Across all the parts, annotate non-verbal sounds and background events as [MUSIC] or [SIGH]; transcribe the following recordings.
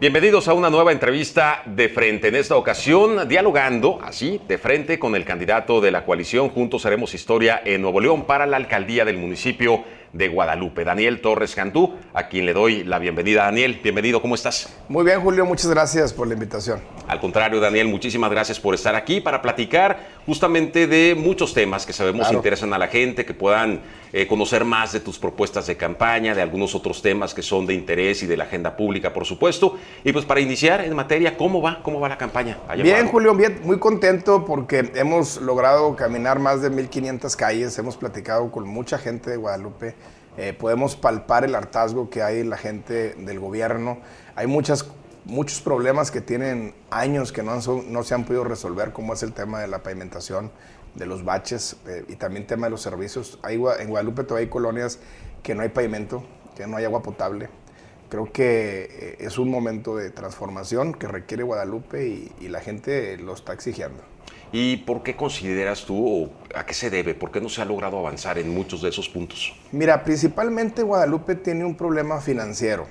Bienvenidos a una nueva entrevista de frente. En esta ocasión, dialogando así, de frente con el candidato de la coalición Juntos Haremos Historia en Nuevo León para la alcaldía del municipio de Guadalupe, Daniel Torres Cantú, a quien le doy la bienvenida. Daniel, bienvenido, ¿cómo estás? Muy bien, Julio, muchas gracias por la invitación. Al contrario, Daniel, muchísimas gracias por estar aquí para platicar justamente de muchos temas que sabemos Claro. interesan a la gente, que puedan eh, conocer más de tus propuestas de campaña, de algunos otros temas que son de interés y de la agenda pública, por supuesto. Y pues para iniciar en materia, ¿cómo va? ¿Cómo va la campaña? allá Bien? Julio, bien, muy contento porque hemos logrado caminar más de 1500 calles, hemos platicado con mucha gente de Guadalupe, eh, podemos palpar el hartazgo que hay en la gente del gobierno, hay muchas, muchos problemas que tienen años que no, han no se han podido resolver, como es el tema de la pavimentación, de los baches eh, y también tema de los servicios. Hay, en Guadalupe todavía hay colonias que no hay pavimento, que no hay agua potable. Creo que eh, es un momento de transformación que requiere Guadalupe y, y la gente lo está exigiendo. ¿Y por qué consideras tú, o a qué se debe? ¿Por qué no se ha logrado avanzar en muchos de esos puntos? Mira, principalmente Guadalupe tiene un problema financiero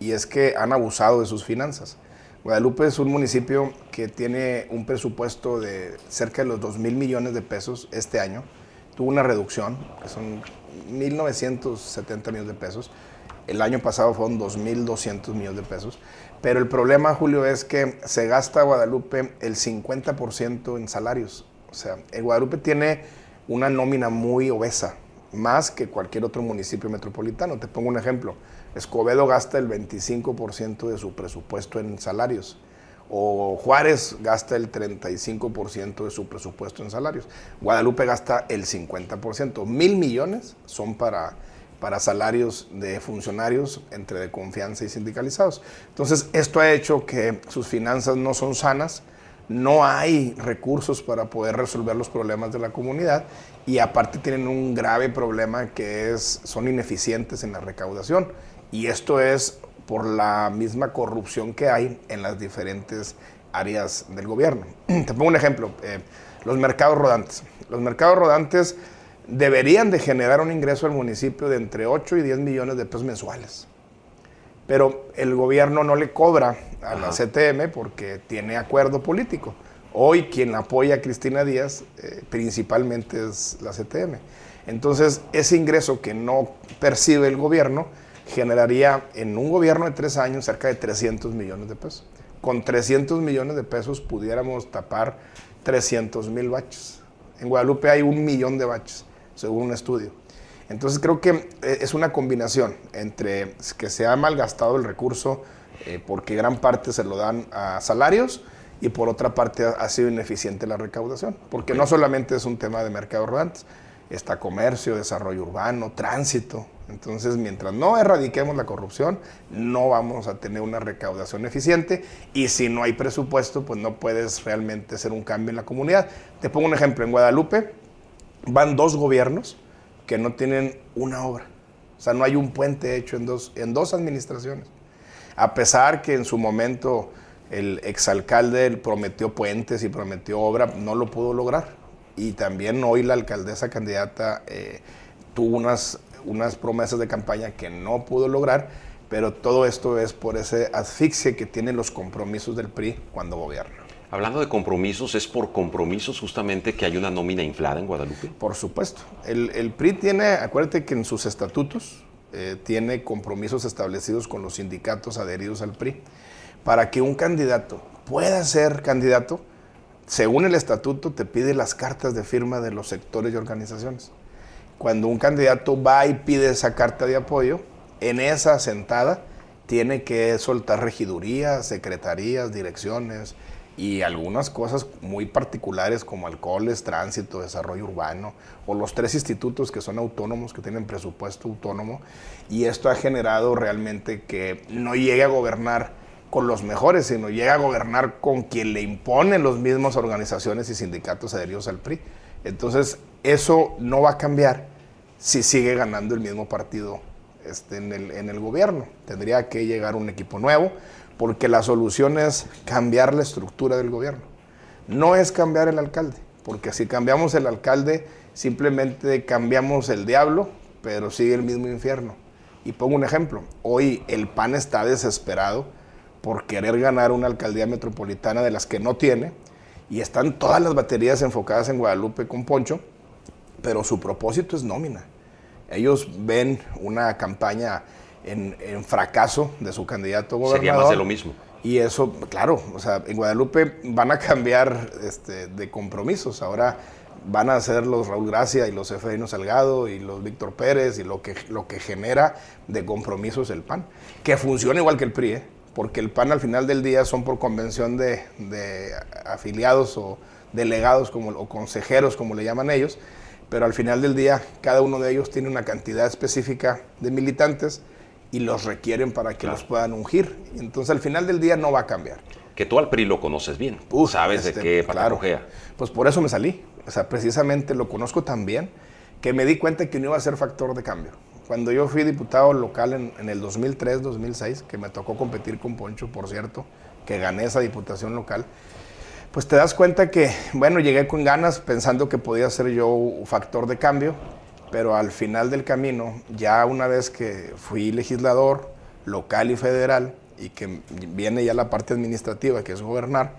y es que han abusado de sus finanzas. Guadalupe es un municipio que tiene un presupuesto de cerca de los 2 mil millones de pesos este año. Tuvo una reducción, que son 1.970 millones de pesos. El año pasado fueron 2.200 millones de pesos. Pero el problema, Julio, es que se gasta Guadalupe el 50% en salarios. O sea, el Guadalupe tiene una nómina muy obesa, más que cualquier otro municipio metropolitano. Te pongo un ejemplo. Escobedo gasta el 25% de su presupuesto en salarios. O Juárez gasta el 35% de su presupuesto en salarios. Guadalupe gasta el 50%. Mil millones son para, para salarios de funcionarios entre de confianza y sindicalizados. Entonces, esto ha hecho que sus finanzas no son sanas, no hay recursos para poder resolver los problemas de la comunidad y aparte tienen un grave problema que es son ineficientes en la recaudación y esto es por la misma corrupción que hay en las diferentes áreas del gobierno. [CLEARS THROAT] Te pongo un ejemplo, eh, los mercados rodantes. Los mercados rodantes deberían de generar un ingreso al municipio de entre 8 y 10 millones de pesos mensuales pero el gobierno no le cobra a la CTM porque tiene acuerdo político. Hoy quien apoya a Cristina Díaz eh, principalmente es la CTM. Entonces, ese ingreso que no percibe el gobierno generaría en un gobierno de tres años cerca de 300 millones de pesos. Con 300 millones de pesos pudiéramos tapar 300 mil baches. En Guadalupe hay un millón de baches, según un estudio. Entonces creo que eh, es una combinación entre que se ha malgastado el recurso eh, porque gran parte se lo dan a salarios y por otra parte ha, ha sido ineficiente la recaudación. Porque no solamente es un tema de mercados rodantes, está comercio, desarrollo urbano, tránsito. Entonces, mientras no erradiquemos la corrupción, no vamos a tener una recaudación eficiente y si no hay presupuesto, pues no puedes realmente hacer un cambio en la comunidad. Te pongo un ejemplo, en Guadalupe van dos gobiernos que no tienen una obra. O sea, no hay un puente hecho en dos, en dos administraciones. A pesar que en su momento el exalcalde prometió puentes y prometió obra, no lo pudo lograr. Y también hoy la alcaldesa candidata eh, tuvo unas, unas promesas de campaña que no pudo lograr, pero todo esto es por ese asfixia que tienen los compromisos del PRI cuando gobierna. Hablando de compromisos, ¿es por compromisos justamente que hay una nómina inflada en Guadalupe? Por supuesto. El, el PRI tiene, acuérdate que en sus estatutos eh, tiene compromisos establecidos con los sindicatos adheridos al PRI. Para que un candidato pueda ser candidato, según el estatuto, te pide las cartas de firma de los sectores y organizaciones. Cuando un candidato va y pide esa carta de apoyo, en esa sentada tiene que soltar regidurías, secretarías, direcciones y algunas cosas muy particulares como alcoholes, tránsito, desarrollo urbano o los tres institutos que son autónomos, que tienen presupuesto autónomo. Y esto ha generado realmente que no llegue a gobernar con los mejores, sino llega a gobernar con quien le imponen los mismos organizaciones y sindicatos adheridos al PRI. Entonces, eso no va a cambiar si sigue ganando el mismo partido este, en, el, en el gobierno. Tendría que llegar un equipo nuevo, porque la solución es cambiar la estructura del gobierno. No es cambiar el alcalde, porque si cambiamos el alcalde, simplemente cambiamos el diablo, pero sigue el mismo infierno. Y pongo un ejemplo, hoy el PAN está desesperado por querer ganar una alcaldía metropolitana de las que no tiene, y están todas las baterías enfocadas en Guadalupe con Poncho, pero su propósito es nómina. Ellos ven una campaña en, fracaso de su candidato gobernador. Sería más de lo mismo. Y eso, claro, o sea, en Guadalupe van a cambiar este, de compromisos. Ahora van a ser los Raúl Gracia y los Efraín Salgado y los Víctor Pérez y lo que, lo que genera de compromisos el PAN. Que funciona igual que el PRI, ¿eh? porque el PAN al final del día son por convención de, afiliados o delegados como, o consejeros, como le llaman ellos, pero al final del día cada uno de ellos tiene una cantidad específica de militantes y los requieren para que los puedan ungir. Entonces al final del día no va a cambiar. Que tú al PRI lo conoces bien, sabes de este, qué claro, Pues por eso me salí. O sea, precisamente lo conozco tan bien que me di cuenta que no iba a ser factor de cambio. Cuando yo fui diputado local en, el 2003-2006, que me tocó competir con Poncho, por cierto, que gané esa diputación local, pues te das cuenta que, bueno, llegué con ganas pensando que podía ser yo un factor de cambio, pero al final del camino, ya una vez que fui legislador local y federal, y que viene ya la parte administrativa, que es gobernar,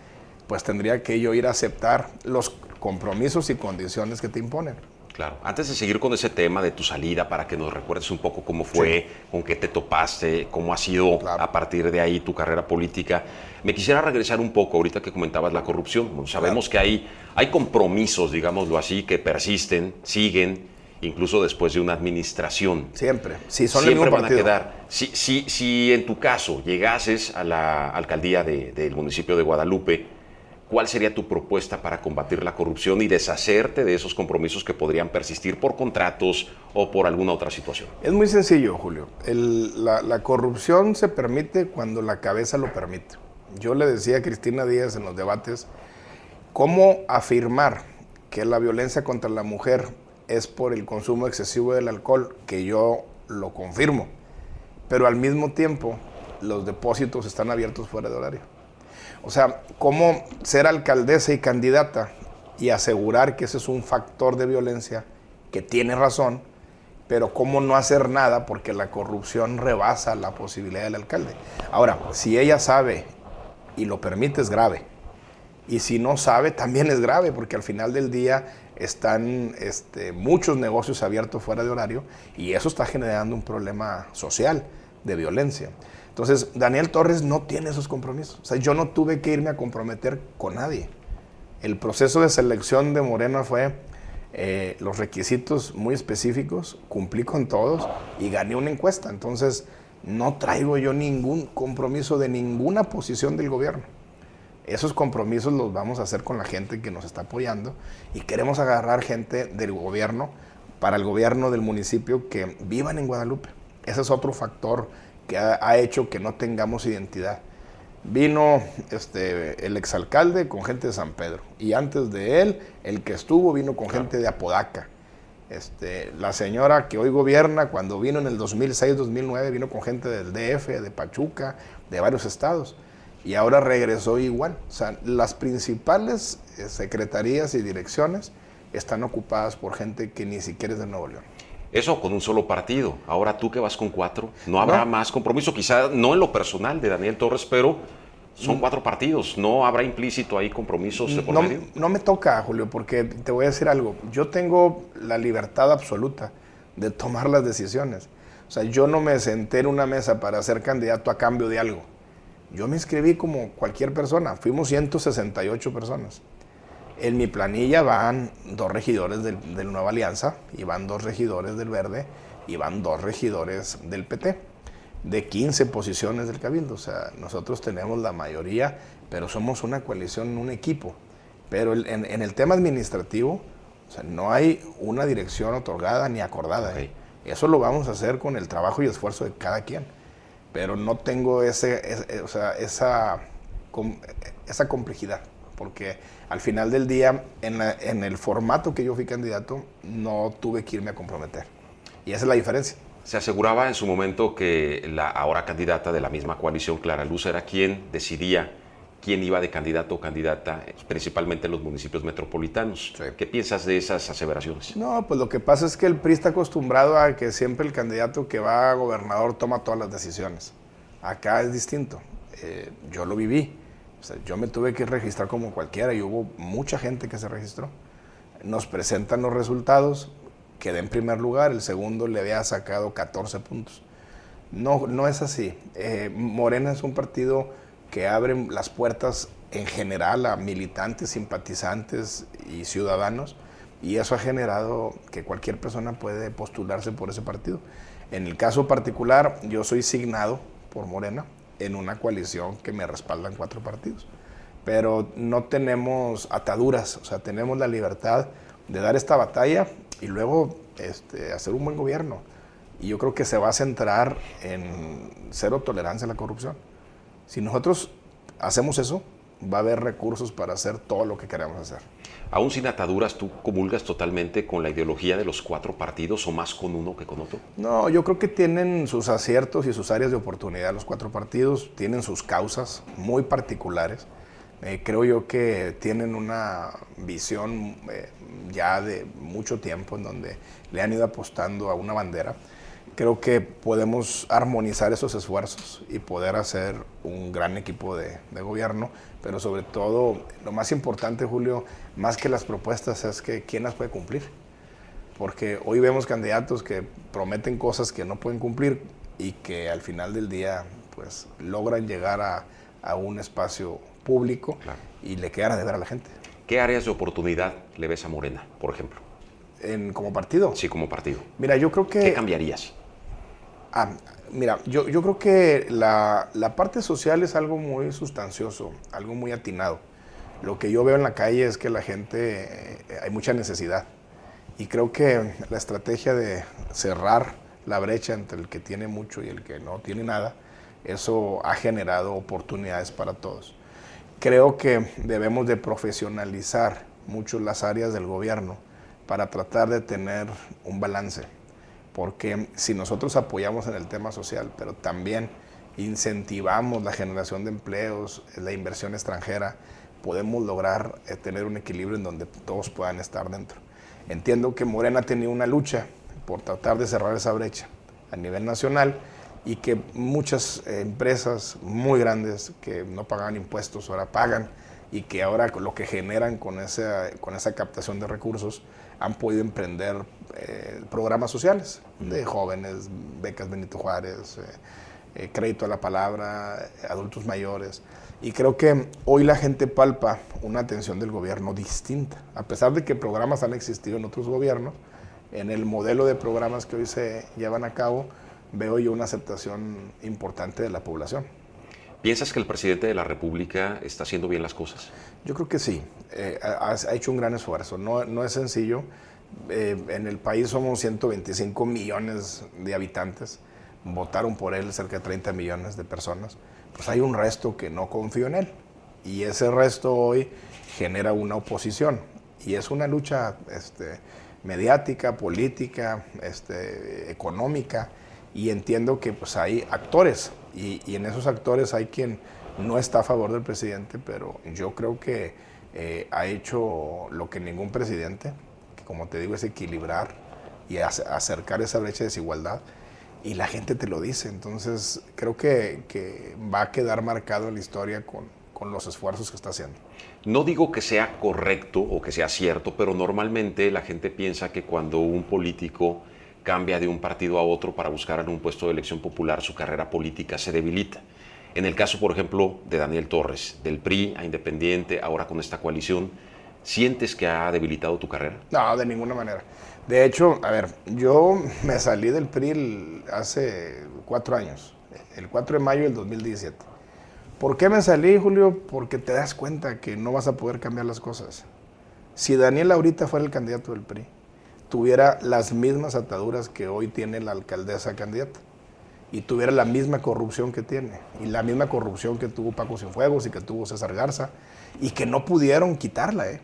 pues tendría que yo ir a aceptar los compromisos y condiciones que te imponen. Claro. Antes de seguir con ese tema de tu salida, para que nos recuerdes un poco cómo fue, con qué te topaste, cómo ha sido a partir de ahí tu carrera política, me quisiera regresar un poco ahorita que comentabas la corrupción. sabemos que hay, hay compromisos, digámoslo así, que persisten, siguen, incluso después de una administración. Siempre. Si son Siempre van a quedar. Si, si, si en tu caso llegases a la alcaldía del municipio de Guadalupe, ¿Cuál sería tu propuesta para combatir la corrupción y deshacerte de esos compromisos que podrían persistir por contratos o por alguna otra situación? Es muy sencillo, Julio. la, corrupción se permite cuando la cabeza lo permite. Yo le decía a Cristina Díaz en los debates, ¿cómo afirmar que la violencia contra la mujer es por el consumo excesivo del alcohol? Que yo lo confirmo. Pero al mismo tiempo, los depósitos están abiertos fuera de horario. O sea, cómo ser alcaldesa y candidata y asegurar que ese es un factor de violencia que tiene razón, pero cómo no hacer nada porque la corrupción rebasa la posibilidad del alcalde. Ahora, si ella sabe y lo permite es grave. Y si no sabe, también es grave, porque al final del día están este, muchos negocios abiertos fuera de horario y eso está generando un problema social de violencia. Entonces, Daniel Torres no tiene esos compromisos. O sea, yo no tuve que irme a comprometer con nadie. El proceso de selección de Morena fue eh, los requisitos muy específicos, cumplí con todos y gané una encuesta. Entonces, no traigo yo ningún compromiso de ninguna posición del gobierno. Esos compromisos los vamos a hacer con la gente que nos está apoyando y queremos agarrar gente del gobierno para el gobierno del municipio que vivan en Guadalupe. Ese es otro factor que ha, hecho que no tengamos identidad. Vino este, el exalcalde con gente de San Pedro y antes de él, el que estuvo vino con gente de Apodaca. Este, la señora que hoy gobierna, cuando vino en el 2006-2009, vino con gente del DF, de Pachuca, de varios estados. Y ahora regresó igual. O sea, las principales eh, secretarías y direcciones están ocupadas por gente que ni siquiera es de Nuevo León. Eso con un solo partido. Ahora tú que vas con cuatro, no habrá más compromiso, quizá no en lo personal de Daniel Torres, pero son mm. cuatro partidos. ¿No habrá implícito ahí compromisos de por no, medio? No me toca, Julio, porque te voy a decir algo. Yo tengo la libertad absoluta de tomar las decisiones. O sea, yo no me senté en una mesa para ser candidato a cambio de algo. Yo me inscribí como cualquier persona. Fuimos 168 personas. En mi planilla van dos regidores del, Nueva Alianza y van dos regidores del Verde y van dos regidores del PT, de 15 posiciones del Cabildo. O sea, nosotros tenemos la mayoría, pero somos una coalición, un equipo. Pero en, el tema administrativo, o sea, no hay una dirección otorgada ni acordada. ¿eh? Eso lo vamos a hacer con el trabajo y esfuerzo de cada quien. Pero no tengo ese, esa, esa complejidad, porque al final del día, en, el formato que yo fui candidato, no tuve que irme a comprometer. Y esa es la diferencia. Se aseguraba en su momento que la ahora candidata de la misma coalición, Clara Luz, era quien decidía quién iba de candidato o candidata, principalmente en los municipios metropolitanos. ¿Qué piensas de esas aseveraciones? No, pues lo que pasa es que el PRI está acostumbrado a que siempre el candidato que va a gobernador toma todas las decisiones. Acá es distinto. eh, yo lo viví. yo me tuve que registrar como cualquiera y hubo mucha gente que se registró. Nos presentan los resultados, quedé en primer lugar, el segundo le había sacado 14 puntos. No, no es así. Eh, Morena es un partido que abre las puertas en general a militantes, simpatizantes y ciudadanos y eso ha generado que cualquier persona puede postularse por ese partido. En el caso particular, yo soy signado por Morena en una coalición que me respaldan cuatro partidos. Pero no tenemos ataduras, o sea, tenemos la libertad de dar esta batalla y luego este, hacer un buen gobierno. Y yo creo que se va a centrar en cero tolerancia a la corrupción. Si nosotros hacemos eso, va a haber recursos para hacer todo lo que queremos hacer. Aún sin ataduras, ¿tú comulgas totalmente con la ideología de los cuatro partidos o más con uno que con otro? No, yo creo que tienen sus aciertos y sus áreas de oportunidad los cuatro partidos, tienen sus causas muy particulares. Eh, creo yo que tienen una visión eh, ya de mucho tiempo en donde le han ido apostando a una bandera creo que podemos armonizar esos esfuerzos y poder hacer un gran equipo de, gobierno, pero sobre todo lo más importante, Julio, más que las propuestas, es que quién las puede cumplir. Porque hoy vemos candidatos que prometen cosas que no pueden cumplir y que al final del día pues logran llegar a, un espacio público y le quedan a deber a la gente. ¿Qué áreas de oportunidad le ves a Morena, por ejemplo? En, como partido. Sí, como partido. Mira, yo creo que... ¿Qué cambiarías? Ah, mira, yo, yo creo que la, la, parte social es algo muy sustancioso, algo muy atinado. Lo que yo veo en la calle es que la gente, eh, hay mucha necesidad. Y creo que la estrategia de cerrar la brecha entre el que tiene mucho y el que no tiene nada, eso ha generado oportunidades para todos. Creo que debemos de profesionalizar mucho las áreas del gobierno para tratar de tener un balance porque si nosotros apoyamos en el tema social, pero también incentivamos la generación de empleos, la inversión extranjera, podemos lograr eh, tener un equilibrio en donde todos puedan estar dentro. Entiendo que Morena ha tenido una lucha por tratar de cerrar esa brecha a nivel nacional y que muchas eh, empresas muy grandes que no pagaban impuestos ahora pagan y que ahora lo que generan con esa, con esa captación de recursos han podido emprender eh, programas sociales de jóvenes, becas Benito Juárez, eh, eh, crédito a la palabra, adultos mayores. Y creo que hoy la gente palpa una atención del gobierno distinta. A pesar de que programas han existido en otros gobiernos, en el modelo de programas que hoy se llevan a cabo, veo yo una aceptación importante de la población. ¿Piensas que el presidente de la República está haciendo bien las cosas? Yo creo que sí. Eh, ha, hecho un gran esfuerzo. No, es sencillo. Eh, en el país somos 125 millones de habitantes. Votaron por él cerca de 30 millones de personas. Pues hay un resto que no confío en él. Y ese resto hoy genera una oposición. Y es una lucha este, mediática, política, este, económica. Y entiendo que pues, hay actores y, en esos actores hay quien no está a favor del presidente, pero yo creo que eh, ha hecho lo que ningún presidente, que como te digo es equilibrar y acercar esa brecha de desigualdad, y la gente te lo dice. Entonces creo que, que va a quedar marcado en la historia con, con los esfuerzos que está haciendo. No digo que sea correcto o que sea cierto, pero normalmente la gente piensa que cuando un político cambia de un partido a otro para buscar un puesto de elección popular, su carrera política se debilita. En el caso, por ejemplo, de Daniel Torres, del PRI a Independiente, ahora con esta coalición, ¿sientes que ha debilitado tu carrera? No, de ninguna manera. De hecho, a ver, yo [LAUGHS] me salí del PRI hace cuatro años, el 4 de mayo del 2017. ¿Por qué me salí, Julio? Porque te das cuenta que no vas a poder cambiar las cosas. Si Daniel ahorita fuera el candidato del PRI, tuviera las mismas ataduras que hoy tiene la alcaldesa candidata y tuviera la misma corrupción que tiene y la misma corrupción que tuvo Paco Cienfuegos y que tuvo César Garza y que no pudieron quitarla, ¿eh?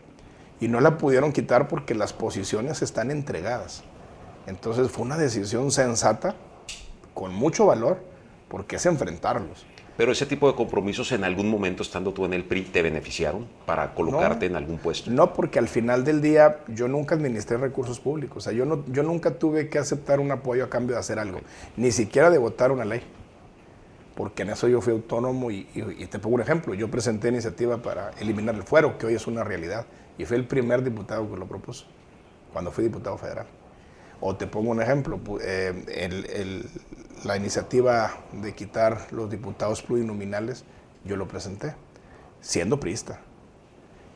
Y no la pudieron quitar porque las posiciones están entregadas. Entonces fue una decisión sensata, con mucho valor, porque es enfrentarlos. Pero ese tipo de compromisos en algún momento estando tú en el PRI te beneficiaron para colocarte en algún puesto. No, porque al final del día yo nunca administré recursos públicos. O sea, yo, no, yo nunca tuve que aceptar un apoyo a cambio de hacer algo, ni siquiera de votar una ley. porque en eso yo fui autónomo y, te pongo un ejemplo, yo presenté iniciativa para eliminar el fuero, que hoy es una realidad, y fui el primer diputado que lo propuso, cuando fui diputado federal. O te pongo un ejemplo, eh, la iniciativa de quitar los diputados plurinominales, yo lo presenté, siendo priista.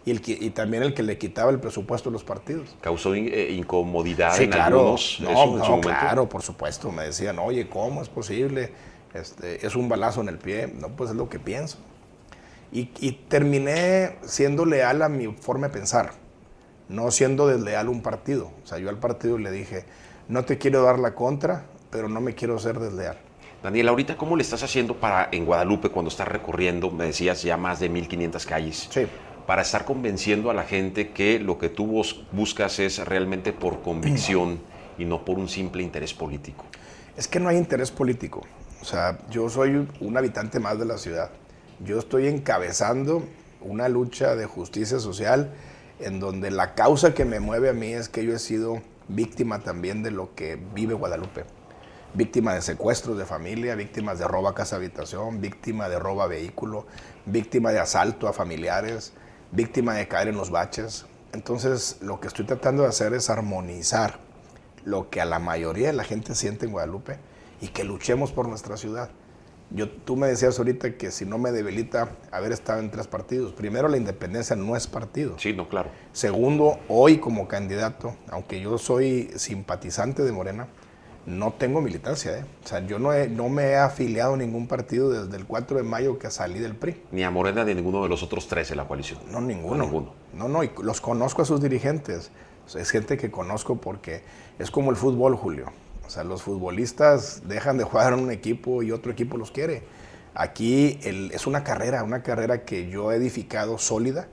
Y, el, y también el que le quitaba el presupuesto a los partidos. ¿Causó eh, incomodidad en claro. algunos? No, no claro, por supuesto. Me decían, oye, ¿cómo es posible? Este, es un balazo en el pie. No, pues es lo que pienso. Y, terminé siendo leal a mi forma de pensar, no siendo desleal un partido. O sea, yo al partido le dije, no te quiero dar la contra, pero no me quiero ser desleal. Daniel, ahorita, ¿cómo le estás haciendo para en Guadalupe cuando estás recorriendo, me decías, ya más de 1.500 calles? Sí. Para estar convenciendo a la gente que lo que tú buscas es realmente por convicción y no por un simple interés político. Es que no hay interés político. O sea, yo soy un habitante más de la ciudad. Yo estoy encabezando una lucha de justicia social en donde la causa que me mueve a mí es que yo he sido víctima también de lo que vive Guadalupe. Víctima de secuestros de familia, víctimas de roba casa habitación, víctima de roba vehículo, víctima de asalto a familiares, víctima de caer en los baches. Entonces, lo que estoy tratando de hacer es armonizar lo que a la mayoría de la gente siente en Guadalupe y que luchemos por nuestra ciudad. Yo, tú me decías ahorita que si no me debilita haber estado en tres partidos. Primero, la independencia no es partido. Sí, no, claro. Segundo, hoy como candidato, aunque yo soy simpatizante de Morena, no tengo militancia. ¿eh? O sea, yo no, no me he afiliado a ningún partido desde el 4 de mayo que salí del PRI. Ni a Morena ni a ninguno de los otros tres de la coalición. No, ninguno. No, ninguno. No, no, y los conozco a sus dirigentes. Es gente que conozco porque es como el fútbol, Julio. O sea, los futbolistas dejan de jugar en un equipo y otro equipo los quiere. Aquí es una carrera, una carrera que yo he edificado sólida.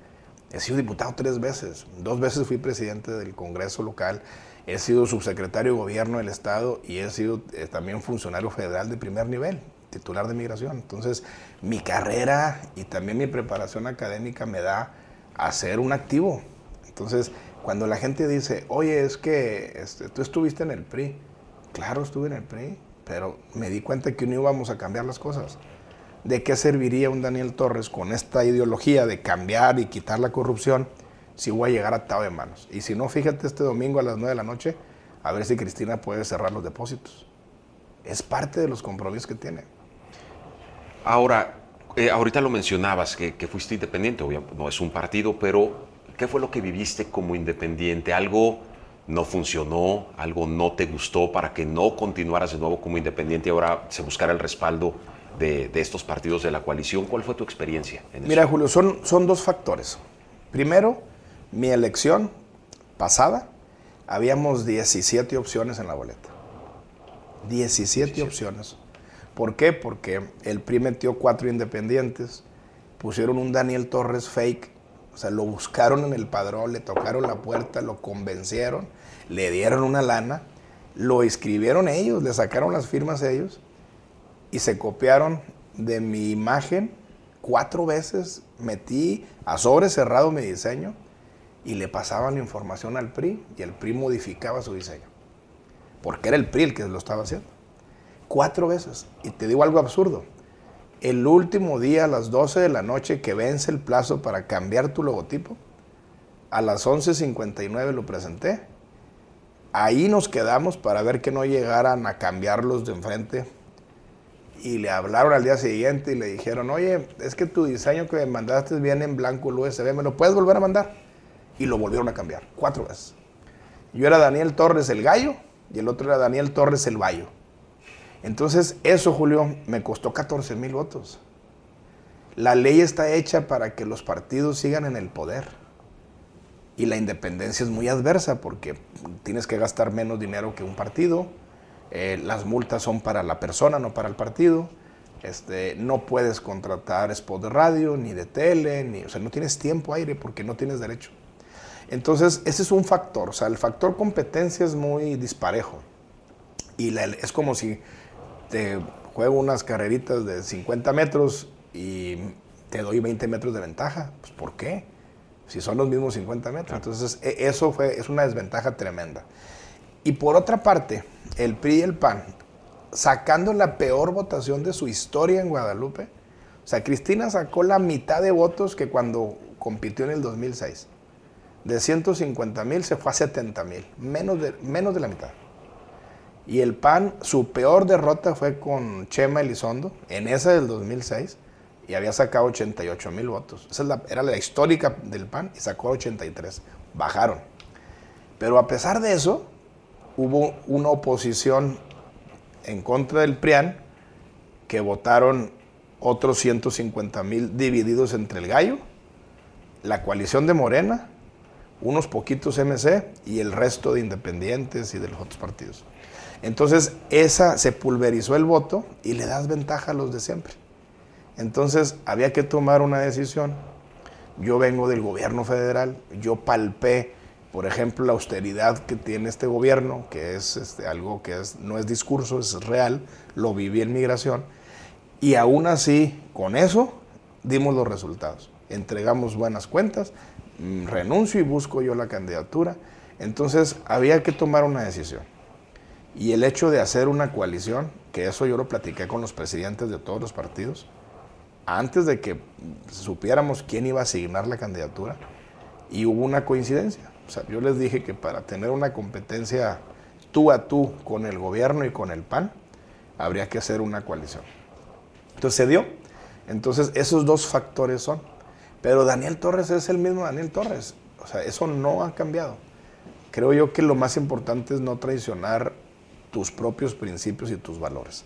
He sido diputado tres veces. Dos veces fui presidente del Congreso local. He sido subsecretario de gobierno del Estado y he sido eh, también funcionario federal de primer nivel, titular de migración. Entonces, mi carrera y también mi preparación académica me da a ser un activo. Entonces, cuando la gente dice, oye, es que este, tú estuviste en el PRI, Claro, estuve en el PRI, pero me di cuenta que no íbamos a cambiar las cosas. ¿De qué serviría un Daniel Torres con esta ideología de cambiar y quitar la corrupción si voy a llegar atado de manos? Y si no, fíjate este domingo a las 9 de la noche, a ver si Cristina puede cerrar los depósitos. Es parte de los compromisos que tiene. Ahora, eh, ahorita lo mencionabas, que, que fuiste independiente, obviamente no es un partido, pero ¿qué fue lo que viviste como independiente? ¿Algo no funcionó, algo no te gustó para que no continuaras de nuevo como independiente y ahora se buscara el respaldo de, estos partidos de la coalición. ¿Cuál fue tu experiencia? En Mira, Julio, son, son dos factores. Primero, mi elección pasada, habíamos 17 opciones en la boleta. 17, opciones. ¿Por qué? Porque el PRI metió cuatro independientes, pusieron un Daniel Torres fake o sea, lo buscaron en el padrón, le tocaron la puerta, lo convencieron, le dieron una lana, lo escribieron ellos, le sacaron las firmas ellos y se copiaron de mi imagen cuatro veces. Metí a sobre cerrado mi diseño y le pasaban la información al PRI y el PRI modificaba su diseño. Porque era el PRI el que lo estaba haciendo. Cuatro veces. Y te digo algo absurdo el último día a las 12 de la noche que vence el plazo para cambiar tu logotipo, a las 11.59 lo presenté. Ahí nos quedamos para ver que no llegaran a cambiarlos de enfrente. Y le hablaron al día siguiente y le dijeron, oye, es que tu diseño que me mandaste viene en blanco el USB, ¿me lo puedes volver a mandar? Y lo volvieron a cambiar, cuatro veces. Yo era Daniel Torres el gallo y el otro era Daniel Torres el bayo. Entonces, eso, Julio, me costó 14 mil votos. La ley está hecha para que los partidos sigan en el poder. Y la independencia es muy adversa porque tienes que gastar menos dinero que un partido. Eh, las multas son para la persona, no para el partido. Este, no puedes contratar spot de radio, ni de tele, ni, o sea, no tienes tiempo aire porque no tienes derecho. Entonces, ese es un factor. O sea, el factor competencia es muy disparejo. Y es como si te juego unas carreritas de 50 metros y te doy 20 metros de ventaja. Pues ¿por qué? Si son los mismos 50 metros. Entonces, e, eso fue, es una desventaja tremenda. Y por otra parte, el PRI y el PAN sacando la peor votación de su historia en Guadalupe. O sea, Cristina sacó la mitad de votos que cuando compitió en el 2006. De 150 mil se fue a 70 mil, menos de, menos de la mitad. Y el PAN, su peor derrota fue con Chema Elizondo, en esa del 2006, y había sacado 88 mil votos. Esa era la histórica del PAN y sacó 83. Bajaron. Pero a pesar de eso, hubo una oposición en contra del PRIAN que votaron otros 150 mil divididos entre el gallo, la coalición de Morena, unos poquitos MC y el resto de independientes y de los otros partidos. Entonces, esa se pulverizó el voto y le das ventaja a los de siempre. Entonces, había que tomar una decisión. Yo vengo del gobierno federal, yo palpé, por ejemplo, la austeridad que tiene este gobierno, que es este, algo que no es discurso, es real, lo viví en migración, y aún así, con eso, dimos los resultados. Entregamos buenas cuentas, mm, renuncio y busco yo la candidatura. Entonces, había que tomar una decisión. Y el hecho de hacer una coalición, que eso yo lo platiqué con los presidentes de todos los partidos, antes de que supiéramos quién iba a asignar la candidatura, y hubo una coincidencia. O sea, yo les dije que para tener una competencia tú a tú con el gobierno y con el PAN, habría que hacer una coalición. Entonces se dio. Entonces esos dos factores son. Pero Daniel Torres es el mismo Daniel Torres. O sea, eso no ha cambiado. Creo yo que lo más importante es no traicionar tus propios principios y tus valores.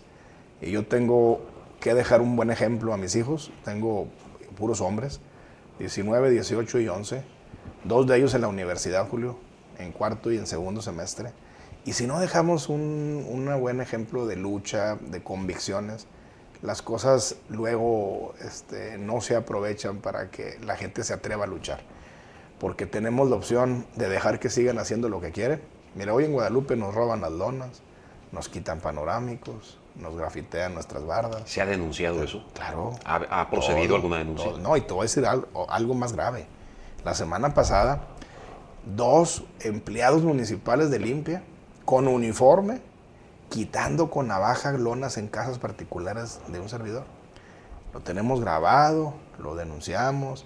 Y yo tengo que dejar un buen ejemplo a mis hijos. Tengo puros hombres, 19, 18 y 11. Dos de ellos en la universidad, Julio, en cuarto y en segundo semestre. Y si no dejamos un, un buen ejemplo de lucha, de convicciones, las cosas luego este, no se aprovechan para que la gente se atreva a luchar. Porque tenemos la opción de dejar que sigan haciendo lo que quieren. Mira, hoy en Guadalupe nos roban las lonas, nos quitan panorámicos, nos grafitean nuestras bardas. ¿Se ha denunciado eso? Claro. ¿Ha, procedido alguna denuncia? no, y te voy a decir algo, algo más grave. La semana pasada, dos empleados municipales de limpia con uniforme, quitando con navaja lonas en casas particulares de un servidor. Lo tenemos grabado, lo denunciamos,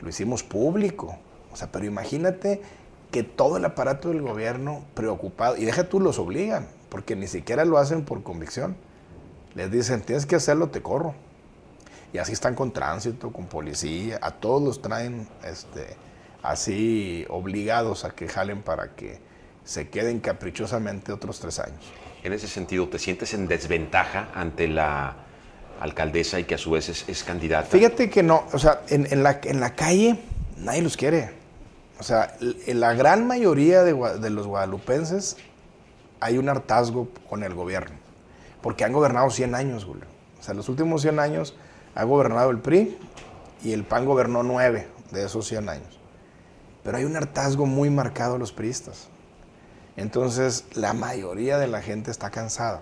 lo hicimos público. O sea, pero imagínate que todo el aparato del gobierno preocupado, y deja tú, los obligan, porque ni siquiera lo hacen por convicción. Les dicen, tienes que hacerlo, te corro. Y así están con tránsito, con policía, a todos los traen este, así obligados a que jalen para que se queden caprichosamente otros tres años. En ese sentido, ¿te sientes en desventaja ante la alcaldesa y que a su vez es, candidata? Fíjate que no, o sea, en, la, en la calle nadie los quiere. O sea, en la gran mayoría de, de los guadalupenses hay un hartazgo con el gobierno, porque han gobernado 100 años, Julio. O sea, los últimos 100 años ha gobernado el PRI y el PAN gobernó 9 de esos 100 años. Pero hay un hartazgo muy marcado a los priistas. Entonces, la mayoría de la gente está cansada.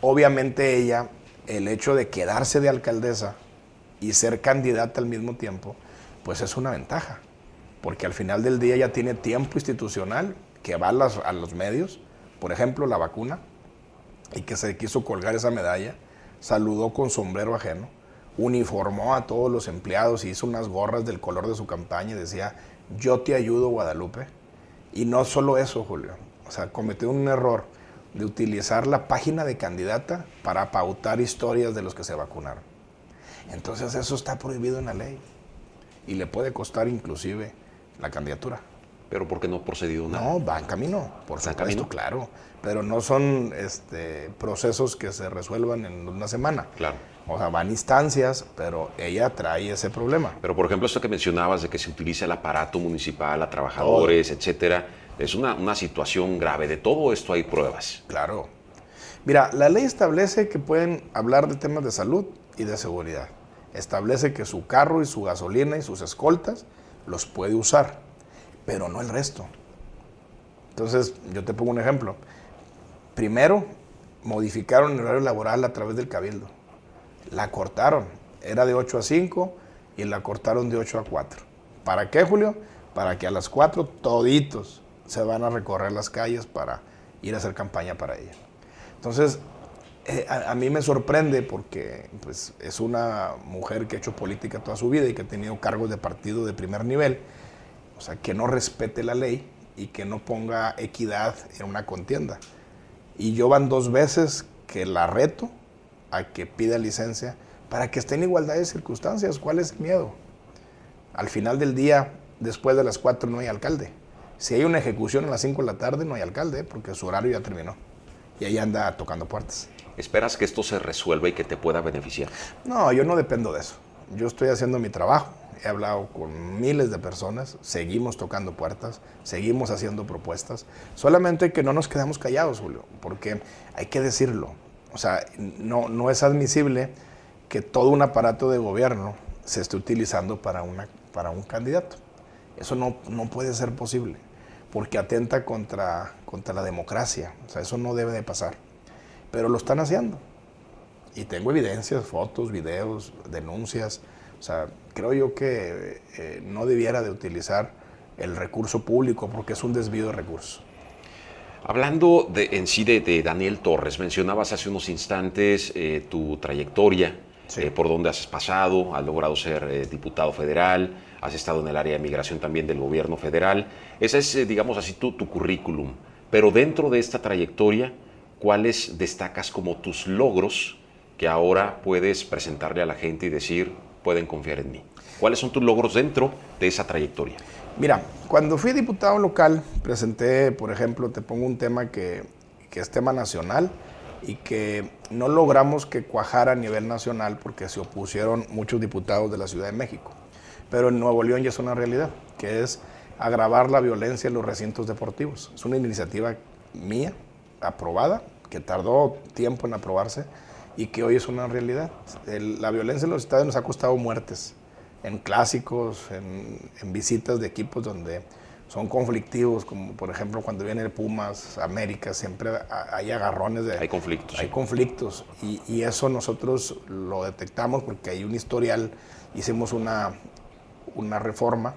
Obviamente ella, el hecho de quedarse de alcaldesa y ser candidata al mismo tiempo, pues es una ventaja. Porque al final del día ya tiene tiempo institucional que va a, a los medios por ejemplo, la vacuna, y que se quiso colgar esa medalla, saludó con sombrero ajeno, uniformó a todos los empleados y hizo unas gorras del color de su campaña y decía, yo te ayudo Guadalupe. Y no solo eso, Julio, o sea, cometió un error de utilizar la página de candidata para pautar historias de los que se vacunaron. Entonces eso está prohibido en la ley y le puede costar inclusive la candidatura pero porque no ha procedido nada. No, va en camino, por supuesto, claro. Pero no son este, procesos que se resuelvan en una semana. Claro. O sea, van instancias, pero ella trae ese problema. Pero, por ejemplo, esto que mencionabas de que se utiliza el aparato municipal a trabajadores, etcétera, es una, una situación grave. De todo esto hay pruebas. Claro. Mira, la ley establece que pueden hablar de temas de salud y de seguridad. Establece que su carro y su gasolina y sus escoltas los puede usar pero no el resto. Entonces, yo te pongo un ejemplo. Primero, modificaron el horario laboral a través del cabildo. La cortaron. Era de 8 a 5 y la cortaron de 8 a 4. ¿Para qué, Julio? Para que a las 4 toditos se van a recorrer las calles para ir a hacer campaña para ella. Entonces, eh, a, mí me sorprende porque pues, es una mujer que ha hecho política toda su vida y que ha tenido cargos de partido de primer nivel, o sea, que no respete la ley y que no ponga equidad en una contienda. Y yo van dos veces que la reto a que pida licencia para que esté en igualdad de circunstancias. ¿Cuál es el miedo? Al final del día, después de las cuatro, no hay alcalde. Si hay una ejecución a las 5 de la tarde, no hay alcalde, porque su horario ya terminó. Y ahí anda tocando puertas. ¿Esperas que esto se resuelva y que te pueda beneficiar? No, yo no dependo de eso. Yo estoy haciendo mi trabajo. He hablado con miles de personas, seguimos tocando puertas, seguimos haciendo propuestas. Solamente que no nos quedamos callados, Julio, porque hay que decirlo. O sea, no, no es admisible que todo un aparato de gobierno se esté utilizando para, una, para un candidato. Eso no, no puede ser posible, porque atenta contra, contra la democracia. O sea, eso no debe de pasar. Pero lo están haciendo. Y tengo evidencias, fotos, videos, denuncias. O sea, creo yo que eh, no debiera de utilizar el recurso público porque es un desvío de recursos. Hablando de, en sí de, Daniel Torres, mencionabas hace unos instantes eh, tu trayectoria, eh, por donde has pasado, has logrado ser diputado federal, has estado en el área de migración también del gobierno federal. Ese es, digamos así, tu, tu currículum. Pero dentro de esta trayectoria, ¿cuáles destacas como tus logros que ahora puedes presentarle a la gente y decir, pueden confiar en mí? ¿Cuáles son tus logros dentro de esa trayectoria? Mira, cuando fui diputado local, presenté, por ejemplo, te pongo un tema que, que es tema nacional y que no logramos que cuajara a nivel nacional porque se opusieron muchos diputados de la Ciudad de México pero en Nuevo León ya es una realidad, que es agravar la violencia en los recintos deportivos. Es una iniciativa mía, aprobada, que tardó tiempo en aprobarse y que hoy es una realidad. la violencia en los estadios nos ha costado muertes, en clásicos, en, visitas de equipos donde son conflictivos, como por ejemplo cuando viene el Pumas, América, siempre hay agarrones de... Hay conflictos. Hay conflictos y, y, eso nosotros lo detectamos porque hay un historial, hicimos una, una reforma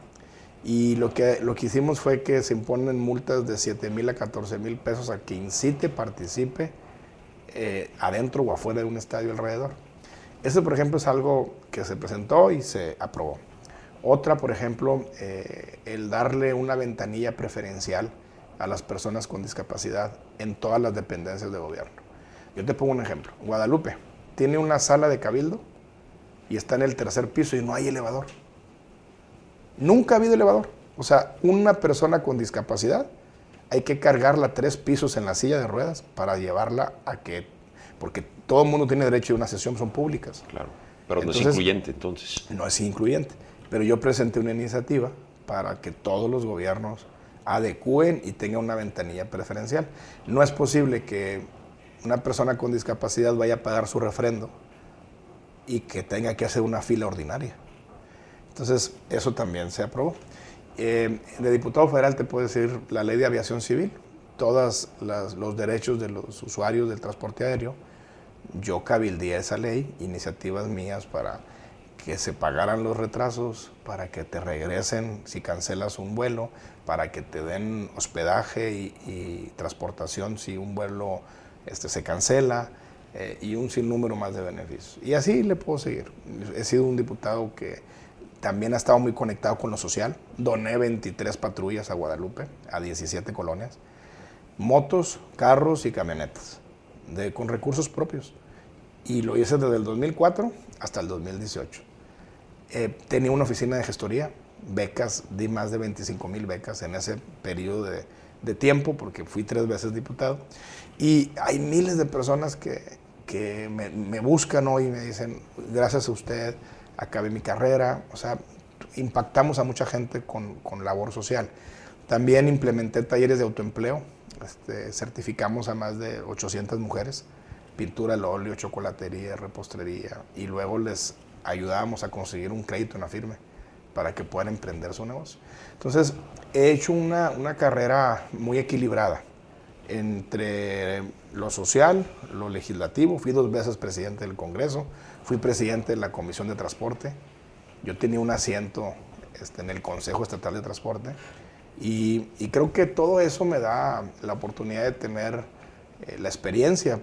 y lo que, lo que hicimos fue que se imponen multas de 7 mil a 14 mil pesos a quien incite, participe eh, adentro o afuera de un estadio alrededor. Eso, por ejemplo, es algo que se presentó y se aprobó. Otra, por ejemplo, eh, el darle una ventanilla preferencial a las personas con discapacidad en todas las dependencias de gobierno. Yo te pongo un ejemplo. Guadalupe tiene una sala de cabildo y está en el tercer piso y no hay elevador. Nunca ha habido elevador. O sea, una persona con discapacidad hay que cargarla tres pisos en la silla de ruedas para llevarla a que, porque todo el mundo tiene derecho a una sesión, son públicas. Claro, pero no es incluyente entonces. No es incluyente, pero yo presenté una iniciativa para que todos los gobiernos adecúen y tengan una ventanilla preferencial. No es posible que una persona con discapacidad vaya a pagar su refrendo y que tenga que hacer una fila ordinaria. Entonces, eso también se aprobó. Eh, de diputado federal te puedo decir la ley de aviación civil, todos los derechos de los usuarios del transporte aéreo. Yo cabildía esa ley, iniciativas mías para que se pagaran los retrasos, para que te regresen si cancelas un vuelo, para que te den hospedaje y, transportación si un vuelo este, se cancela eh, y un sinnúmero más de beneficios. Y así le puedo seguir. He sido un diputado que también ha estado muy conectado con lo social. Doné 23 patrullas a Guadalupe, a 17 colonias. Motos, carros y camionetas, de, con recursos propios. Y lo hice desde el 2004 hasta el 2018. Eh, tenía una oficina de gestoría, becas, di más de 25 mil becas en ese periodo de, tiempo, porque fui tres veces diputado. Y hay miles de personas que, que me, me, buscan hoy y me dicen, gracias a usted, acabé mi carrera, o sea, impactamos a mucha gente con, con labor social. También implementé talleres de autoempleo, este, certificamos a más de 800 mujeres, pintura al óleo, chocolatería, repostería, y luego les ayudábamos a conseguir un crédito en la firme para que puedan emprender su negocio. Entonces, he hecho una, una carrera muy equilibrada entre lo social, lo legislativo, fui dos veces presidente del Congreso, Fui presidente de la Comisión de Transporte. Yo tenía un asiento este, en el Consejo Estatal de Transporte. Y, creo que todo eso me da la oportunidad de tener eh, la experiencia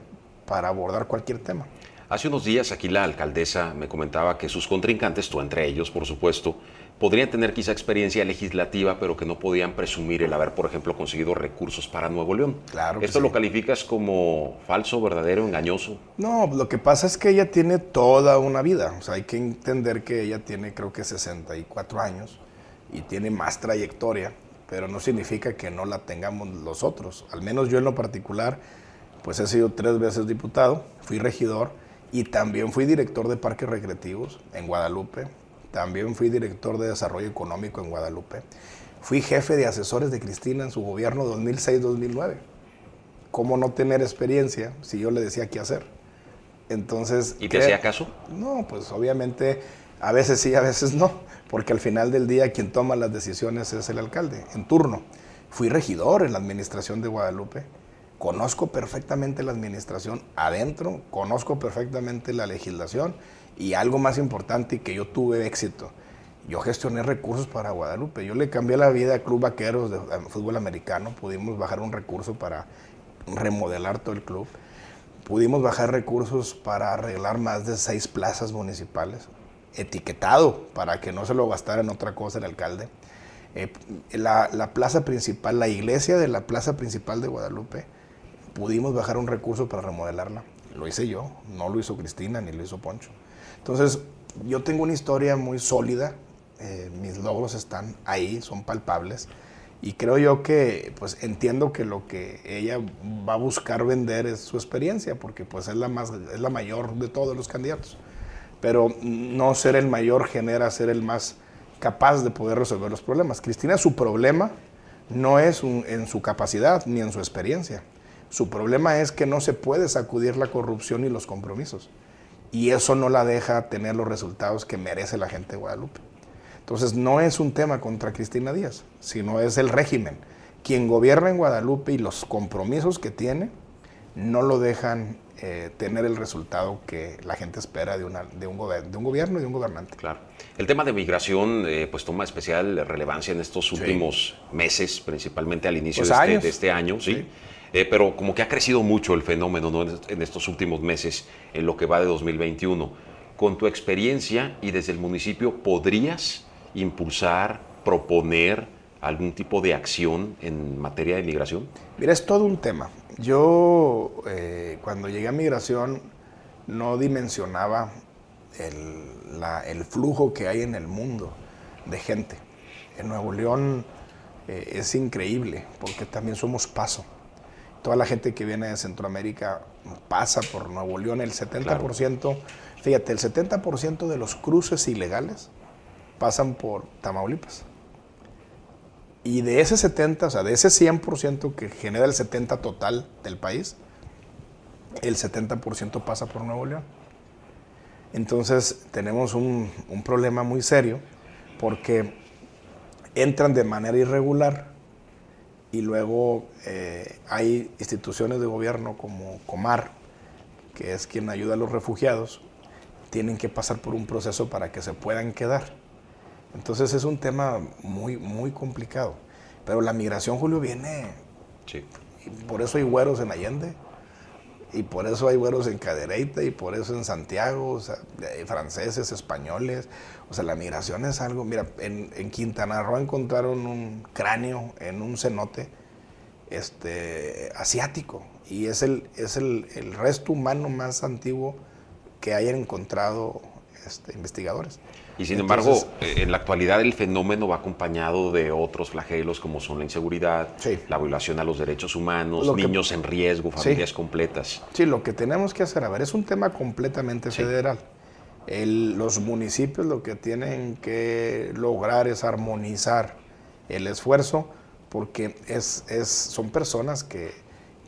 para abordar cualquier tema. Hace unos días aquí la alcaldesa me comentaba que sus contrincantes, tú entre ellos por supuesto, podrían tener quizá experiencia legislativa, pero que no podían presumir el haber, por ejemplo, conseguido recursos para Nuevo León. Claro. ¿Esto lo calificas como falso, verdadero, engañoso? No, lo que pasa es que ella tiene toda una vida. O sea, hay que entender que ella tiene creo que 64 años y tiene más trayectoria, pero no significa que no la tengamos los otros. Al menos yo en lo particular, pues he sido tres veces diputado, fui regidor y también fui director de parques recreativos en Guadalupe, también fui director de desarrollo económico en Guadalupe, fui jefe de asesores de Cristina en su gobierno 2006-2009. ¿Cómo no tener experiencia si yo le decía qué hacer? Entonces... ¿Y te hacía caso? No, pues obviamente a veces sí, a veces no, porque al final del día quien toma las decisiones es el alcalde, en turno. Fui regidor en la administración de Guadalupe conozco perfectamente la administración adentro, conozco perfectamente la legislación y algo más importante que yo tuve éxito. Yo gestioné recursos para Guadalupe. Yo le cambié la vida a Club Vaqueros de fútbol americano. Pudimos bajar un recurso para remodelar todo el club. Pudimos bajar recursos para arreglar más de seis plazas municipales, etiquetado para que no se lo gastara en otra cosa el alcalde. Eh, la plaza principal, la iglesia de la plaza principal de Guadalupe, pudimos bajar un recurso para remodelarla. Lo hice yo, no lo hizo Cristina ni lo hizo Poncho. Entonces, yo tengo una historia muy sólida, eh, mis logros están ahí, son palpables, y creo yo que, pues entiendo que lo que ella va a buscar vender es su experiencia, porque pues es la, más, es la mayor de todos los candidatos. Pero no ser el mayor genera ser el más capaz de poder resolver los problemas. Cristina, su problema no es en su capacidad ni en su experiencia su problema es que no se puede sacudir la corrupción y los compromisos. Y eso no la deja tener los resultados que merece la gente de Guadalupe. Entonces no es un tema contra Cristina Díaz, sino es el régimen. Quien gobierna en Guadalupe y los compromisos que tiene no lo dejan eh, tener el resultado que la gente espera de, una, de, un, de un gobierno y de un gobernante. Claro. El tema de migración eh, pues toma especial relevancia en estos últimos meses, principalmente al inicio pues de, este, de, este, año. ¿sí? sí eh, pero como que ha crecido mucho el fenómeno en estos últimos meses, en lo que va de 2021. Con tu experiencia y desde el municipio, ¿podrías impulsar, proponer algún tipo de acción en materia de migración? Mira, es todo un tema. Yo eh, cuando llegué a migración no dimensionaba el, flujo que hay en el mundo de gente. En Nuevo León eh, es increíble porque también somos paso toda la gente que viene de Centroamérica pasa por Nuevo León, el 70%, fíjate, el 70% de los cruces ilegales pasan por Tamaulipas. Y de ese 70, o sea, de ese 100% que genera el 70 total del país, el 70% pasa por Nuevo León. Entonces tenemos un, un problema muy serio porque entran de manera irregular y luego eh, hay instituciones de gobierno como Comar, que es quien ayuda a los refugiados, tienen que pasar por un proceso para que se puedan quedar. Entonces es un tema muy, muy complicado. Pero la migración, Julio, viene... Sí. por eso hay güeros en Allende, y por eso hay güeros en Cadereyta, y por eso en Santiago, o sea, hay franceses, españoles. O sea, la migración es algo, mira, en, Quintana Roo encontraron un cráneo en un cenote este, asiático y es, el, es el, resto humano más antiguo que hayan encontrado este, investigadores. Y sin embargo, eh, en la actualidad el fenómeno va acompañado de otros flagelos como son la inseguridad, la violación a los derechos humanos, niños en riesgo, familias completas. Sí, lo que tenemos que hacer, a ver, es un tema completamente federal los municipios lo que tienen que lograr es armonizar el esfuerzo porque es, es, son personas que,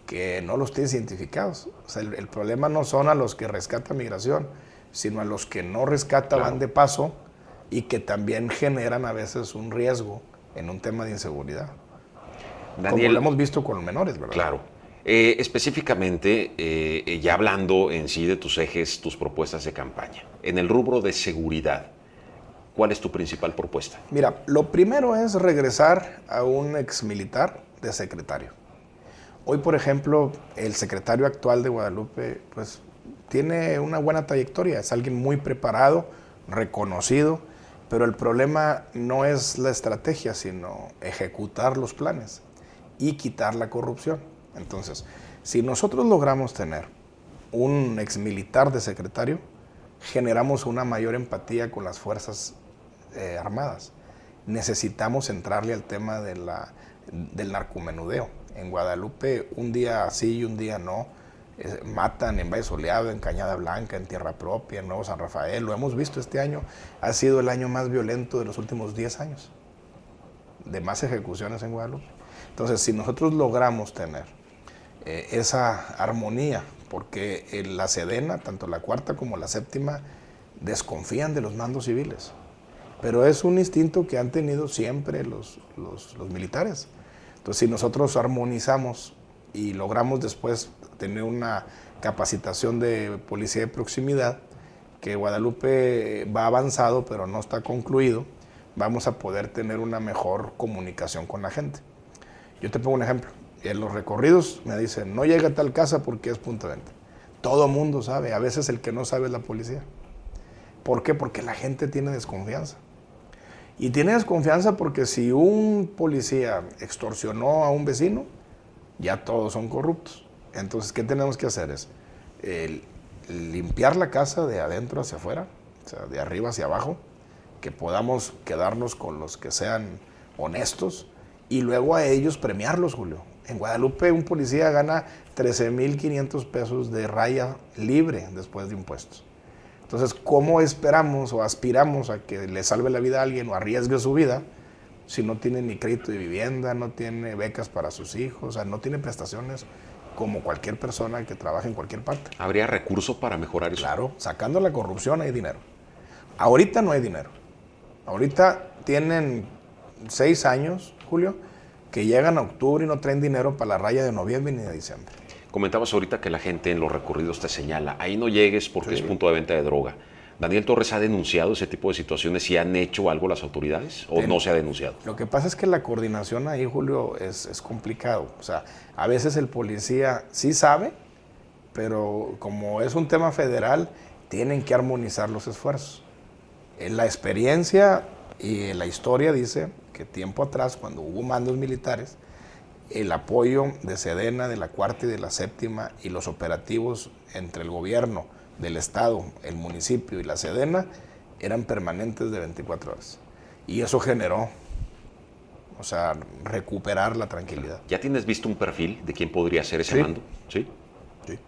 que, no los tienen identificados. O sea, el, problema no son a los que rescata migración, sino a los que no rescata van de paso y que también generan a veces un riesgo en un tema de inseguridad. como lo hemos visto con los menores, ¿verdad? Claro. Eh, específicamente, eh, eh, ya hablando en sí de tus ejes, tus propuestas de campaña, en el rubro de seguridad, ¿cuál es tu principal propuesta? Mira, lo primero es regresar a un ex militar de secretario. Hoy, por ejemplo, el secretario actual de Guadalupe, pues tiene una buena trayectoria, es alguien muy preparado, reconocido, pero el problema no es la estrategia, sino ejecutar los planes y quitar la corrupción. Entonces, si nosotros logramos tener un exmilitar de secretario, generamos una mayor empatía con las Fuerzas eh, Armadas. Necesitamos entrarle al tema de la, del narcomenudeo. En Guadalupe, un día sí y un día no matan en Valle Soleado, en Cañada Blanca, en Tierra Propia, en Nuevo San Rafael. Lo hemos visto este año. Ha sido el año más violento de los últimos 10 años. De más ejecuciones en Guadalupe. Entonces, si nosotros logramos tener eh, esa armonía, porque la Sedena, tanto la cuarta como la séptima, desconfían de los mandos civiles. Pero es un instinto que han tenido siempre los, los, los militares. Entonces, si nosotros armonizamos y logramos después tener una capacitación de policía de proximidad, que Guadalupe va avanzado pero no está concluido, vamos a poder tener una mejor comunicación con la gente. Yo te pongo un ejemplo. En los recorridos me dicen, no llega a tal casa porque es punto de venta. Todo mundo sabe, a veces el que no sabe es la policía. ¿Por qué? Porque la gente tiene desconfianza. Y tiene desconfianza porque si un policía extorsionó a un vecino, ya todos son corruptos. Entonces, ¿qué tenemos que hacer? Es limpiar la casa de adentro hacia afuera, o sea, de arriba hacia abajo, que podamos quedarnos con los que sean honestos y luego a ellos premiarlos, Julio. En Guadalupe un policía gana 13.500 pesos de raya libre después de impuestos. Entonces, ¿cómo esperamos o aspiramos a que le salve la vida a alguien o arriesgue su vida si no tiene ni crédito de vivienda, no tiene becas para sus hijos, o sea, no tiene prestaciones como cualquier persona que trabaja en cualquier parte. ¿Habría recursos para mejorar eso? Claro, sacando la corrupción hay dinero. Ahorita no hay dinero. Ahorita tienen seis años, Julio, que llegan a octubre y no traen dinero para la raya de noviembre ni de diciembre. Comentabas ahorita que la gente en los recorridos te señala, ahí no llegues porque es punto de venta de droga. ¿Daniel Torres ha denunciado ese tipo de situaciones y han hecho algo las autoridades o no se ha denunciado? Lo que pasa es que la coordinación ahí, Julio, es, es complicado. O sea, a veces el policía sí sabe, pero como es un tema federal, tienen que armonizar los esfuerzos. En la experiencia y la historia dice que tiempo atrás, cuando hubo mandos militares, el apoyo de Sedena, de la cuarta y de la séptima y los operativos entre el gobierno, del Estado, el municipio y la Sedena eran permanentes de 24 horas. Y eso generó, o sea, recuperar la tranquilidad. ¿Ya tienes visto un perfil de quién podría ser ese mando? Sí. Sí.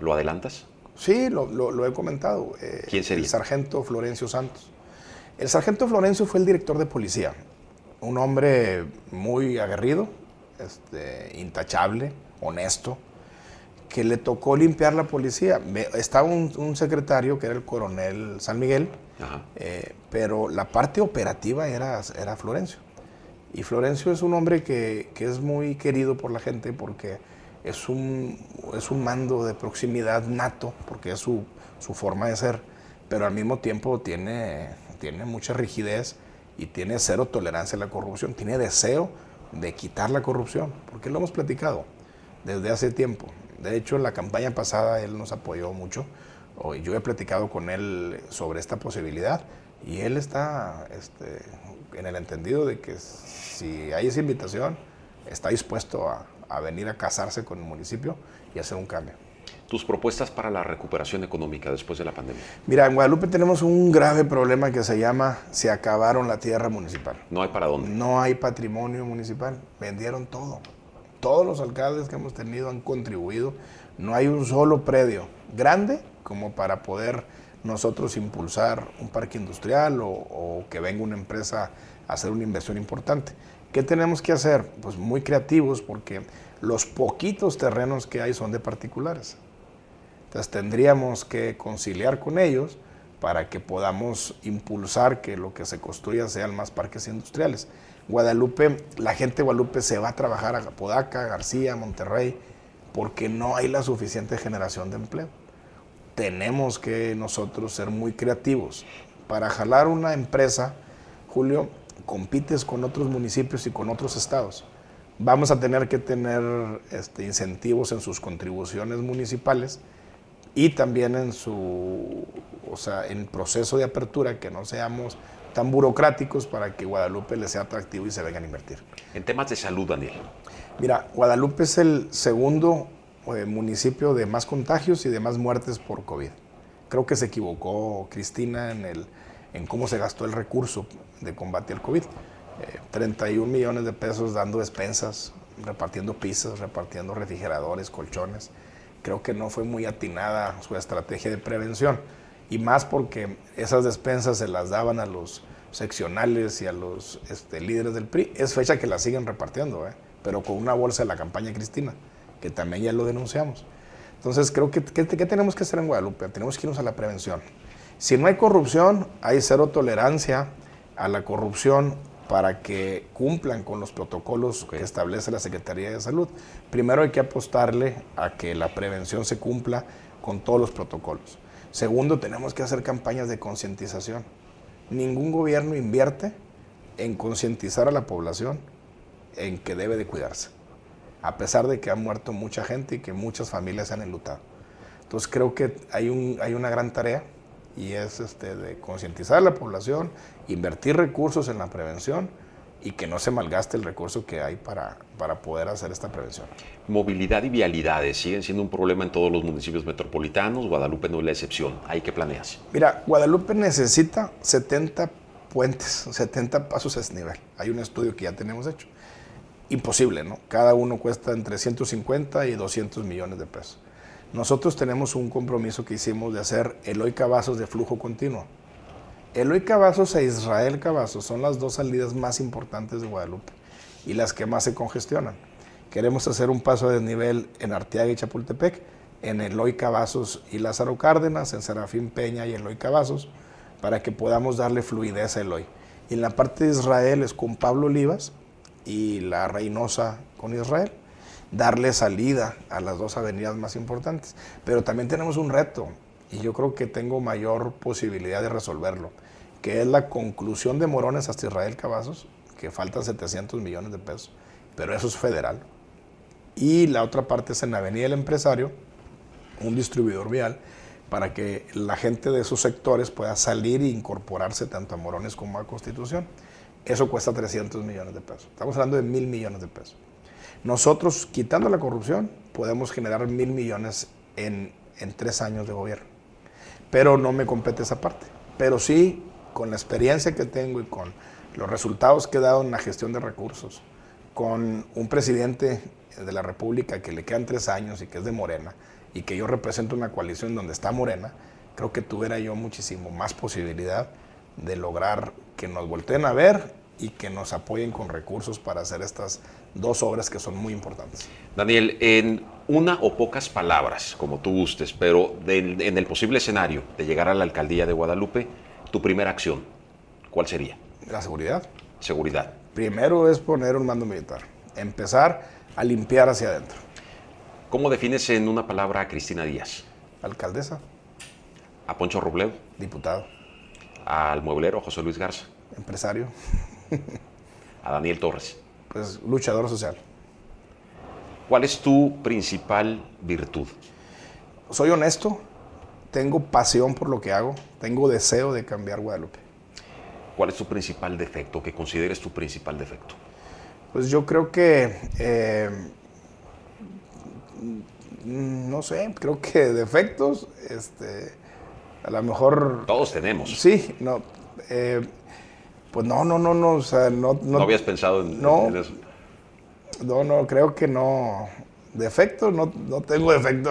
¿Lo adelantas? Sí, lo, he comentado. Eh, ¿Quién sería? El sargento Florencio Santos. El sargento Florencio fue el director de policía. Un hombre muy aguerrido, este, intachable, honesto, que le tocó limpiar la policía. Estaba un, secretario que era el coronel San Miguel, eh, pero la parte operativa era, era Florencio. Y Florencio es un hombre que, es muy querido por la gente porque es un, es un mando de proximidad nato, porque es su, forma de ser, pero al mismo tiempo tiene, tiene mucha rigidez y tiene cero tolerancia a la corrupción, tiene deseo de quitar la corrupción, porque lo hemos platicado desde hace tiempo. De hecho, en la campaña pasada él nos apoyó mucho. Yo he platicado con él sobre esta posibilidad y él está este, en el entendido de que si hay esa invitación, está dispuesto a, venir a casarse con el municipio y hacer un cambio. ¿Tus propuestas para la recuperación económica después de la pandemia? Mira, en Guadalupe tenemos un grave problema que se llama se acabaron la tierra municipal. No hay para dónde. No hay patrimonio municipal. Vendieron todo todos los alcaldes que hemos tenido han contribuido. No hay un solo predio grande como para poder nosotros impulsar un parque industrial o, que venga una empresa a hacer una inversión importante. ¿Qué tenemos que hacer? Pues muy creativos porque los poquitos terrenos que hay son de particulares. Entonces tendríamos que conciliar con ellos para que podamos impulsar que lo que se construya sean más parques industriales. Guadalupe, la gente de Guadalupe se va a trabajar a Podaca, García, Monterrey, porque no hay la suficiente generación de empleo. Tenemos que nosotros ser muy creativos. Para jalar una empresa, Julio, compites con otros municipios y con otros estados. Vamos a tener que tener este, incentivos en sus contribuciones municipales y también en su, o sea, en proceso de apertura, que no seamos tan burocráticos para que Guadalupe le sea atractivo y se vengan a invertir. En temas de salud, Daniel. Mira, Guadalupe es el segundo eh, municipio de más contagios y de más muertes por COVID. Creo que se equivocó Cristina en, el, en cómo se gastó el recurso de combate al COVID. 31 eh, millones de pesos dando despensas, repartiendo pizzas, repartiendo refrigeradores, colchones. Creo que no fue muy atinada su estrategia de prevención. Y más porque esas despensas se las daban a los seccionales y a los este, líderes del PRI. Es fecha que las siguen repartiendo, ¿eh? pero con una bolsa de la campaña Cristina, que también ya lo denunciamos. Entonces, creo que ¿qué, tenemos que hacer en Guadalupe? Tenemos que irnos a la prevención. Si no hay corrupción, hay cero tolerancia a la corrupción para que cumplan con los protocolos que establece la Secretaría de Salud. Primero hay que apostarle a que la prevención se cumpla con todos los protocolos. Segundo, tenemos que hacer campañas de concientización. Ningún gobierno invierte en concientizar a la población en que debe de cuidarse, a pesar de que ha muerto mucha gente y que muchas familias se han enlutado. Entonces creo que hay, un, hay una gran tarea y es este, de concientizar a la población, invertir recursos en la prevención y que no se malgaste el recurso que hay para, para poder hacer esta prevención. Movilidad y vialidades siguen siendo un problema en todos los municipios metropolitanos, Guadalupe no es la excepción. ¿Hay que planearse? Mira, Guadalupe necesita 70 puentes, 70 pasos a desnivel. Hay un estudio que ya tenemos hecho. Imposible, ¿no? Cada uno cuesta entre 150 y 200 millones de pesos. Nosotros tenemos un compromiso que hicimos de hacer Eloy Cavazos de flujo continuo. Eloy Cavazos e Israel Cavazos son las dos salidas más importantes de Guadalupe y las que más se congestionan. Queremos hacer un paso de desnivel en Arteaga y Chapultepec, en Eloy Cavazos y Lázaro Cárdenas, en Serafín Peña y Eloy Cavazos, para que podamos darle fluidez a Eloy. Y en la parte de Israel es con Pablo Olivas y la Reynosa con Israel darle salida a las dos avenidas más importantes. Pero también tenemos un reto, y yo creo que tengo mayor posibilidad de resolverlo, que es la conclusión de Morones hasta Israel Cavazos, que faltan 700 millones de pesos, pero eso es federal. Y la otra parte es en la Avenida del Empresario, un distribuidor vial, para que la gente de esos sectores pueda salir e incorporarse tanto a Morones como a Constitución. Eso cuesta 300 millones de pesos. Estamos hablando de mil millones de pesos. Nosotros, quitando la corrupción, podemos generar mil millones en, tres años de gobierno. Pero no me compete esa parte. Pero sí, con la experiencia que tengo y con los resultados que he dado en la gestión de recursos, con un presidente de la República que le quedan tres años y que es de Morena, y que yo represento una coalición donde está Morena, creo que tuviera yo muchísimo más posibilidad de lograr que nos volteen a ver y que nos apoyen con recursos para hacer estas dos obras que son muy importantes. Daniel, en una o pocas palabras, como tú gustes, pero en el posible escenario de llegar a la alcaldía de Guadalupe, tu primera acción, ¿cuál sería? La seguridad. Seguridad. Primero es poner un mando militar, empezar a limpiar hacia adentro. ¿Cómo defines en una palabra a Cristina Díaz? Alcaldesa. ¿A Poncho Robledo? Diputado. ¿Al mueblero José Luis Garza? Empresario. ¿A Daniel Torres? Pues, luchador social. ¿Cuál es tu principal virtud? Soy honesto, tengo pasión por lo que hago, tengo deseo de cambiar Guadalupe. ¿Cuál es tu principal defecto, que consideres tu principal defecto? Pues yo creo que, eh, no sé, creo que defectos, este, a lo mejor... Todos tenemos. Sí, no. Eh, pues no, no, no, no, o sea, no... ¿No, habías pensado en, eso? No, no, creo que no. ¿Defecto? No, no tengo defecto.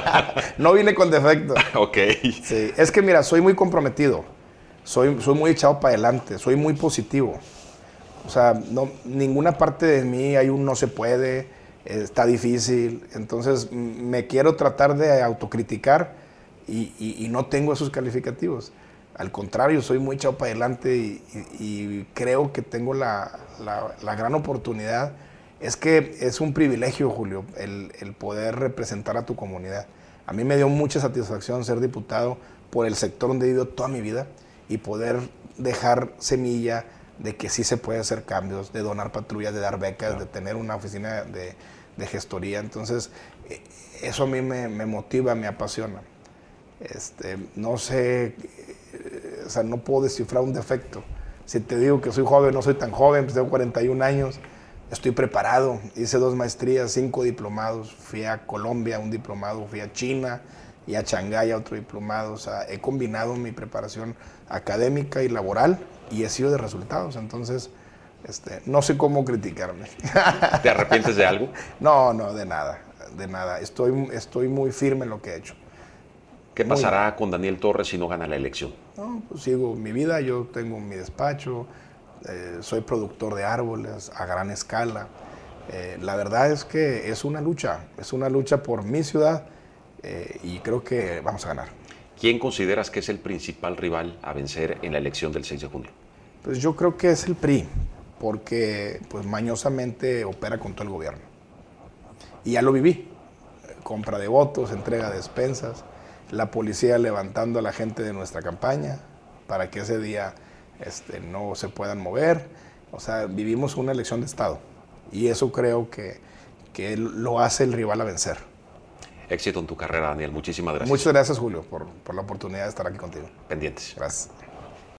[LAUGHS] no vine con defecto. [LAUGHS] ok. Sí, es que mira, soy muy comprometido. Soy, soy muy echado para adelante, soy muy positivo. O sea, no, ninguna parte de mí hay un no se puede, está difícil. Entonces me quiero tratar de autocriticar y, y no tengo esos calificativos. Al contrario, soy muy echado para adelante y, creo que tengo la, gran oportunidad. Es que es un privilegio, Julio, el, poder representar a tu comunidad. A mí me dio mucha satisfacción ser diputado por el sector donde he vivido toda mi vida y poder dejar semilla de que sí se puede hacer cambios, de donar patrullas, de dar becas, de tener una oficina de, de gestoría. Entonces, eh, eso a mí me, me motiva, me apasiona. Este, no sé, o sea, no puedo descifrar un defecto. Si te digo que soy joven, no soy tan joven, pues tengo 41 años, estoy preparado, hice dos maestrías, cinco diplomados, fui a Colombia, un diplomado, fui a China y a Shanghái, otro diplomado, o sea, he combinado mi preparación académica y laboral y he sido de resultados, entonces este, no sé cómo criticarme. [LAUGHS] ¿Te arrepientes de algo? No, no, de nada, de nada, estoy, estoy muy firme en lo que he hecho. ¿Qué pasará con Daniel Torres si no gana la elección? No, pues sigo mi vida, yo tengo mi despacho, eh, soy productor de árboles a gran escala. Eh, la verdad es que es una lucha, es una lucha por mi ciudad eh, y creo que vamos a ganar. ¿Quién consideras que es el principal rival a vencer en la elección del 6 de junio? Pues yo creo que es el PRI, porque pues mañosamente opera con todo el gobierno. Y ya lo viví, compra de votos, entrega de despensas, la policía levantando a la gente de nuestra campaña para que ese día este, no se puedan mover. O sea, vivimos una elección de Estado y eso creo que, que lo hace el rival a vencer. Éxito en tu carrera, Daniel. Muchísimas gracias. Muchas gracias, Julio, por, por la oportunidad de estar aquí contigo. Pendientes. Gracias.